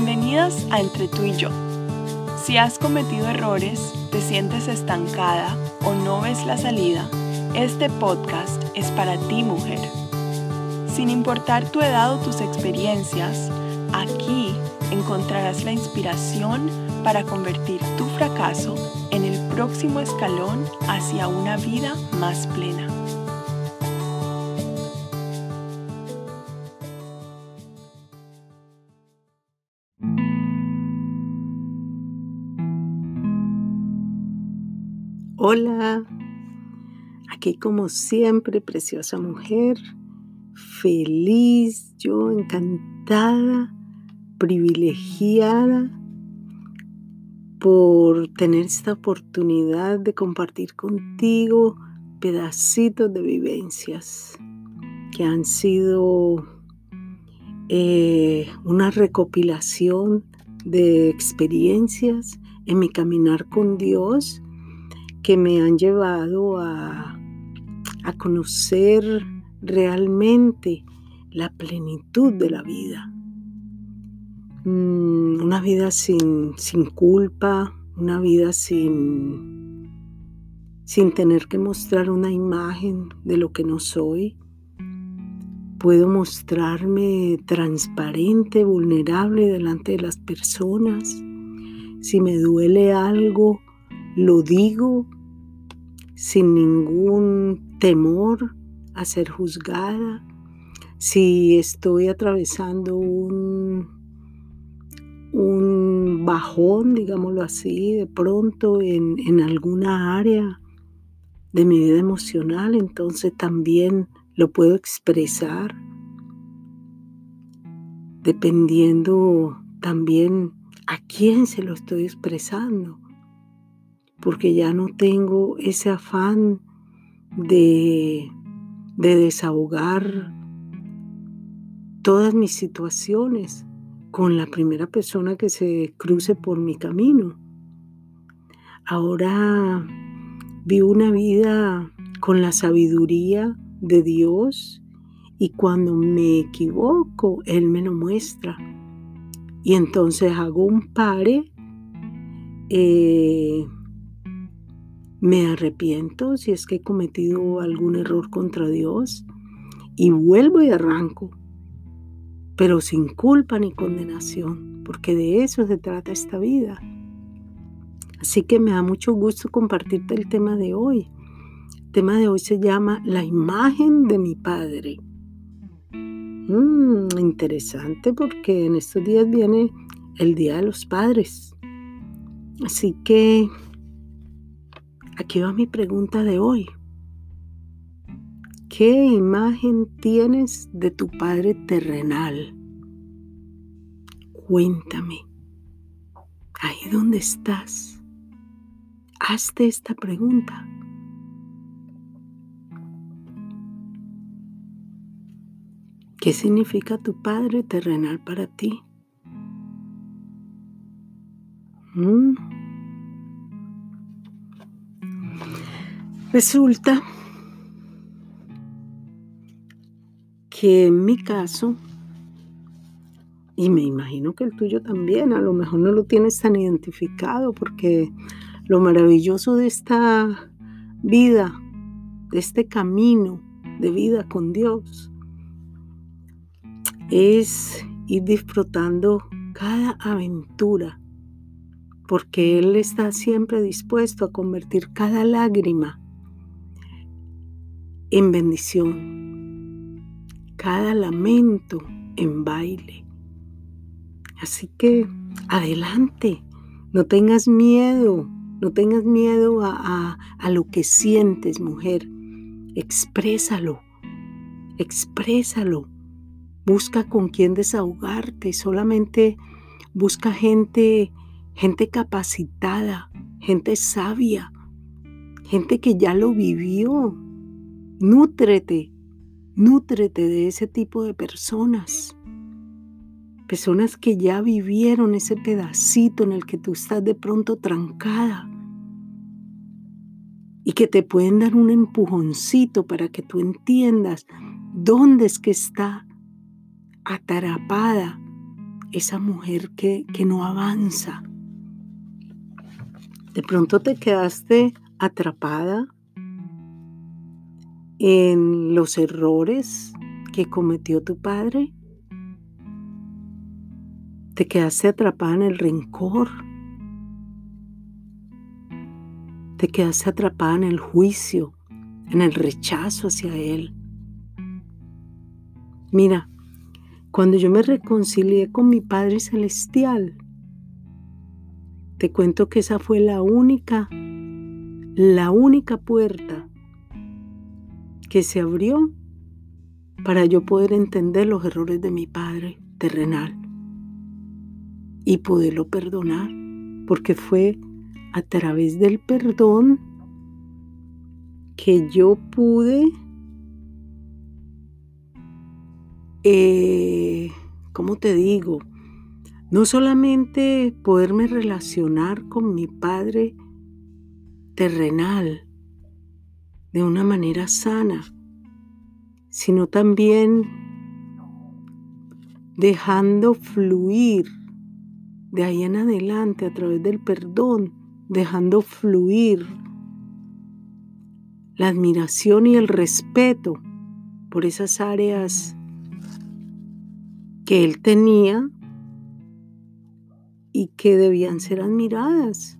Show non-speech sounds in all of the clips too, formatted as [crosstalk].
Bienvenidas a Entre tú y yo. Si has cometido errores, te sientes estancada o no ves la salida, este podcast es para ti mujer. Sin importar tu edad o tus experiencias, aquí encontrarás la inspiración para convertir tu fracaso en el próximo escalón hacia una vida más plena. Hola, aquí como siempre, preciosa mujer, feliz, yo encantada, privilegiada por tener esta oportunidad de compartir contigo pedacitos de vivencias que han sido eh, una recopilación de experiencias en mi caminar con Dios que me han llevado a, conocer realmente la plenitud de la vida. Mm, una vida sin, sin culpa, una vida sin, sin tener que mostrar una imagen de lo que no soy. Puedo mostrarme transparente, vulnerable delante de las personas. Si me duele algo, lo digo sin ningún temor a ser juzgada. Si estoy atravesando un, un bajón, digámoslo así, de pronto en, en alguna área de mi vida emocional, entonces también lo puedo expresar dependiendo también a quién se lo estoy expresando porque ya no tengo ese afán de, desahogar todas mis situaciones con la primera persona que se cruce por mi camino. Ahora vivo una vida con la sabiduría de Dios y cuando me equivoco, Él me lo muestra. Y entonces hago un pare eh, me arrepiento si es que he cometido algún error contra Dios y vuelvo y arranco, pero sin culpa ni condenación, porque de eso se trata esta vida. Así que me da mucho gusto compartirte el tema de hoy. El tema de hoy se llama La imagen de mi Padre. Mm, interesante porque en estos días viene el Día de los Padres. Así que Aquí va mi pregunta de hoy. ¿Qué imagen tienes de tu Padre terrenal? Cuéntame. Ahí donde estás. Hazte esta pregunta. ¿Qué significa tu Padre terrenal para ti? ¿Mm? Resulta que en mi caso, y me imagino que el tuyo también, a lo mejor no lo tienes tan identificado porque lo maravilloso de esta vida, de este camino de vida con Dios, es ir disfrutando cada aventura, porque Él está siempre dispuesto a convertir cada lágrima en bendición, cada lamento en baile. Así que adelante, no tengas miedo, no tengas miedo a, a, lo que sientes, mujer. Exprésalo, exprésalo. Busca con quién desahogarte, solamente busca gente, gente capacitada, gente sabia, gente que ya lo vivió, Nútrete, nútrete de ese tipo de personas. Personas que ya vivieron ese pedacito en el que tú estás de pronto trancada y que te pueden dar un empujoncito para que tú entiendas dónde es que está atrapada esa mujer que, que no avanza. De pronto te quedaste atrapada en los errores que cometió tu padre. Te quedaste atrapada en el rencor. Te quedaste atrapada en el juicio, en el rechazo hacia él. Mira, cuando yo me reconcilié con mi Padre Celestial, te cuento que esa fue la única, la única puerta que se abrió para yo poder entender los errores de mi Padre terrenal y poderlo perdonar, porque fue a través del perdón que yo pude, eh, ¿cómo te digo? No solamente poderme relacionar con mi Padre terrenal de una manera sana, sino también dejando fluir de ahí en adelante a través del perdón, dejando fluir la admiración y el respeto por esas áreas que él tenía y que debían ser admiradas,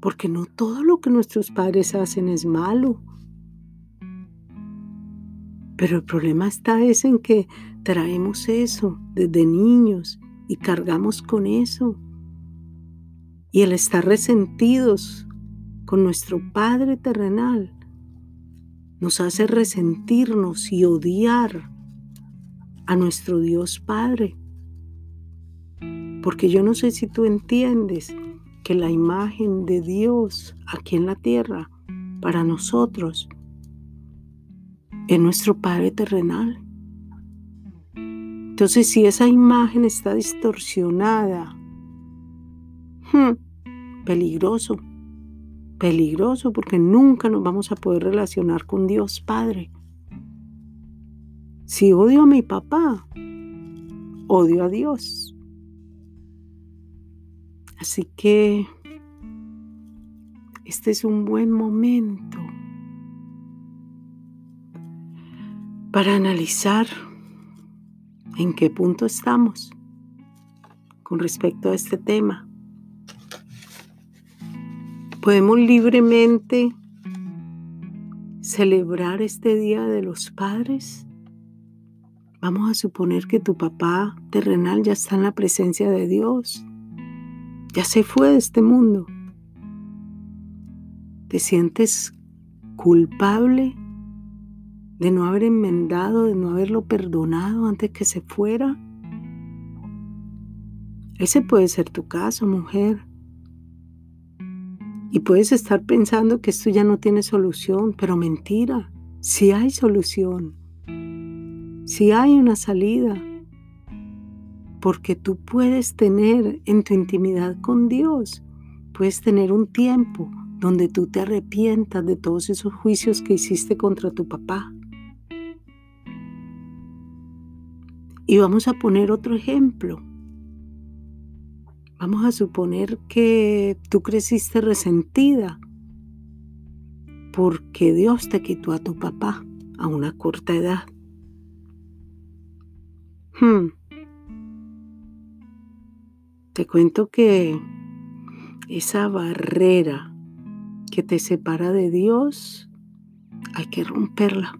porque no todo lo que nuestros padres hacen es malo. Pero el problema está es en que traemos eso desde niños y cargamos con eso. Y el estar resentidos con nuestro Padre terrenal nos hace resentirnos y odiar a nuestro Dios Padre. Porque yo no sé si tú entiendes que la imagen de Dios aquí en la tierra para nosotros es nuestro Padre terrenal. Entonces, si esa imagen está distorsionada, hmm, peligroso, peligroso porque nunca nos vamos a poder relacionar con Dios Padre. Si odio a mi papá, odio a Dios. Así que este es un buen momento para analizar en qué punto estamos con respecto a este tema. Podemos libremente celebrar este Día de los Padres. Vamos a suponer que tu papá terrenal ya está en la presencia de Dios ya se fue de este mundo. ¿Te sientes culpable de no haber enmendado, de no haberlo perdonado antes que se fuera? Ese puede ser tu caso, mujer. Y puedes estar pensando que esto ya no tiene solución, pero mentira, si hay solución, si hay una salida porque tú puedes tener en tu intimidad con Dios, puedes tener un tiempo donde tú te arrepientas de todos esos juicios que hiciste contra tu papá. Y vamos a poner otro ejemplo. Vamos a suponer que tú creciste resentida porque Dios te quitó a tu papá a una corta edad. Hmm. Te cuento que esa barrera que te separa de Dios, hay que romperla.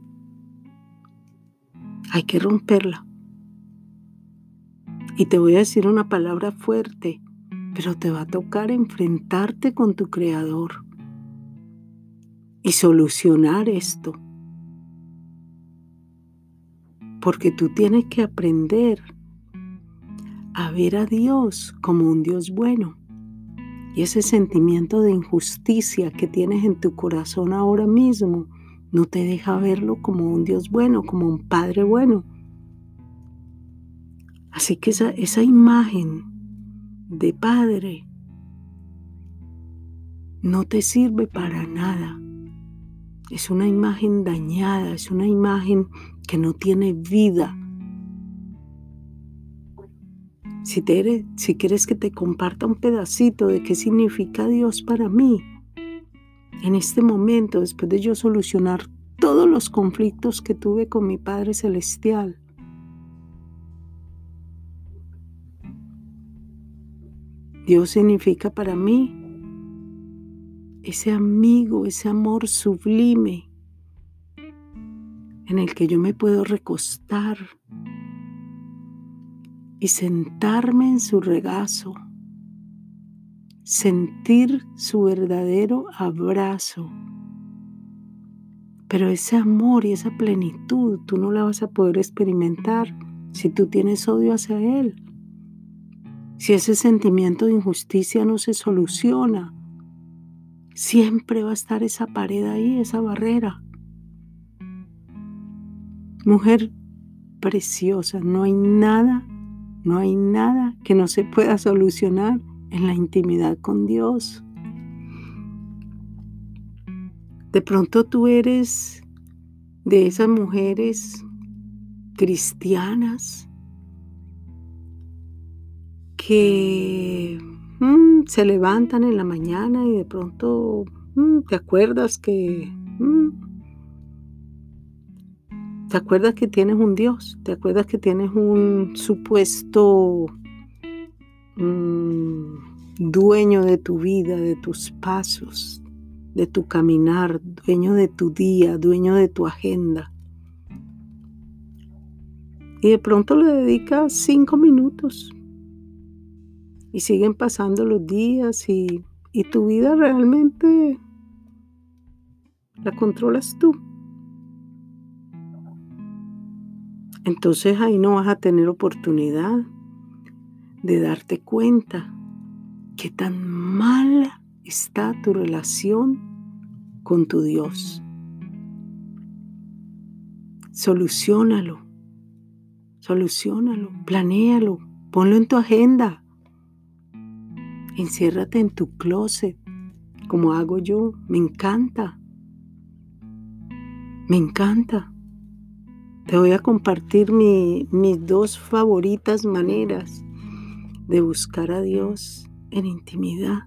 Hay que romperla. Y te voy a decir una palabra fuerte, pero te va a tocar enfrentarte con tu Creador y solucionar esto. Porque tú tienes que aprender a ver a Dios como un Dios bueno. Y ese sentimiento de injusticia que tienes en tu corazón ahora mismo no te deja verlo como un Dios bueno, como un Padre bueno. Así que esa, esa imagen de Padre no te sirve para nada. Es una imagen dañada, es una imagen que no tiene vida Si, te si quieres que te comparta un pedacito de qué significa Dios para mí, en este momento, después de yo solucionar todos los conflictos que tuve con mi Padre Celestial, Dios significa para mí ese amigo, ese amor sublime en el que yo me puedo recostar y sentarme en su regazo, sentir su verdadero abrazo. Pero ese amor y esa plenitud tú no la vas a poder experimentar si tú tienes odio hacia Él. Si ese sentimiento de injusticia no se soluciona, siempre va a estar esa pared ahí, esa barrera. Mujer preciosa, no hay nada, no hay nada que no se pueda solucionar en la intimidad con Dios. De pronto tú eres de esas mujeres cristianas que mm, se levantan en la mañana y de pronto mm, te acuerdas que... Mm, te acuerdas que tienes un Dios, te acuerdas que tienes un supuesto dueño de tu vida, de tus pasos, de tu caminar, dueño de tu día, dueño de tu agenda. Y de pronto le dedicas cinco minutos y siguen pasando los días y, y tu vida realmente la controlas tú. Entonces ahí no vas a tener oportunidad de darte cuenta que tan mala está tu relación con tu Dios. Solucionalo, solucionalo, planéalo, ponlo en tu agenda. Enciérrate en tu closet, como hago yo. Me encanta. Me encanta. Te voy a compartir mis dos favoritas maneras de buscar a Dios en intimidad.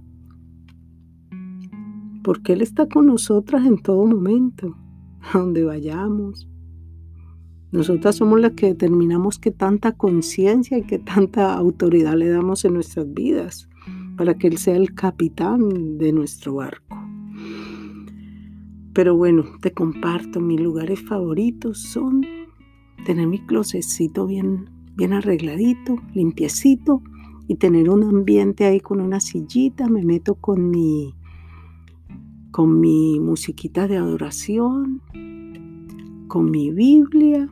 Porque Él está con nosotras en todo momento, [laughs] a donde vayamos. Nosotras somos las que determinamos qué tanta conciencia y qué tanta autoridad le damos en nuestras vidas para que Él sea el capitán de nuestro barco. Pero bueno, te comparto, mis lugares favoritos son tener mi closetcito bien, bien arregladito, limpiecito y tener un ambiente ahí con una sillita, me meto con mi con mi musiquita de adoración, con mi Biblia,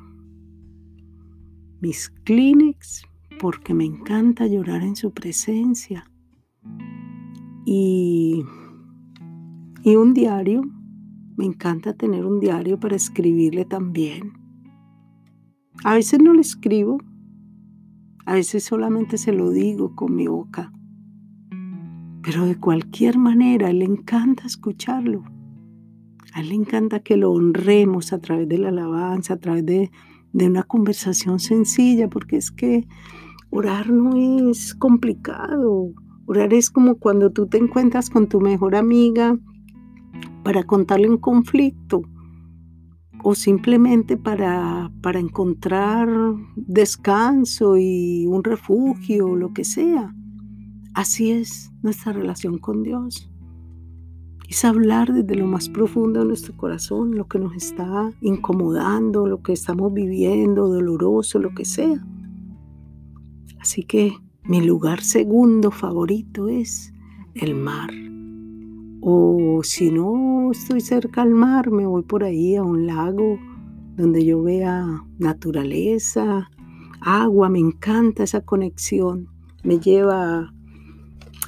mis Kleenex, porque me encanta llorar en su presencia y, y un diario. Me encanta tener un diario para escribirle también. A veces no le escribo, a veces solamente se lo digo con mi boca. Pero de cualquier manera, a él le encanta escucharlo. A él le encanta que lo honremos a través de la alabanza, a través de, de una conversación sencilla, porque es que orar no es complicado. Orar es como cuando tú te encuentras con tu mejor amiga para contarle un conflicto o simplemente para, para encontrar descanso y un refugio, lo que sea. Así es nuestra relación con Dios. Es hablar desde lo más profundo de nuestro corazón, lo que nos está incomodando, lo que estamos viviendo, doloroso, lo que sea. Así que mi lugar segundo favorito es el mar. O si no estoy cerca al mar, me voy por ahí a un lago donde yo vea naturaleza, agua, me encanta esa conexión, me lleva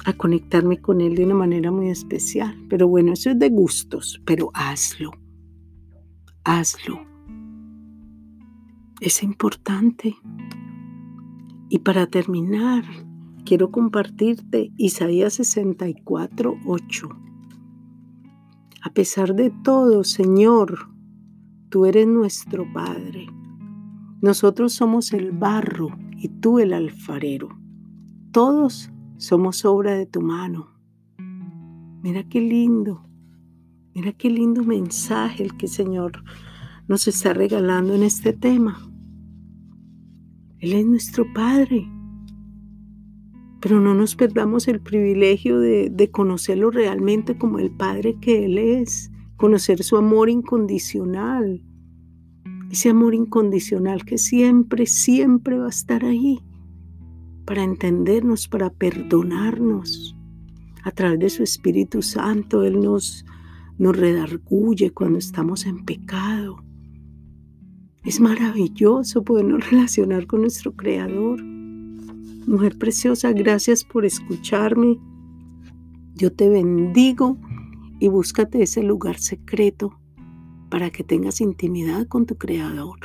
a conectarme con él de una manera muy especial. Pero bueno, eso es de gustos, pero hazlo, hazlo. Es importante. Y para terminar, quiero compartirte Isaías 64, 8. A pesar de todo, Señor, tú eres nuestro Padre. Nosotros somos el barro y tú el alfarero. todos somos obra de tu mano. Mira qué lindo, mira qué lindo mensaje el que el Señor nos está regalando en este tema. Él es nuestro Padre. Pero no nos perdamos el privilegio de, conocerlo realmente como el Padre que Él es, conocer su amor incondicional, ese amor incondicional que siempre, siempre va a estar ahí para entendernos, para perdonarnos. A través de su Espíritu Santo, Él nos, nos redarguye cuando estamos en pecado. Es maravilloso podernos relacionar con nuestro Creador. Mujer preciosa, gracias por escucharme. Yo te bendigo y búscate ese lugar secreto para que tengas intimidad con tu Creador.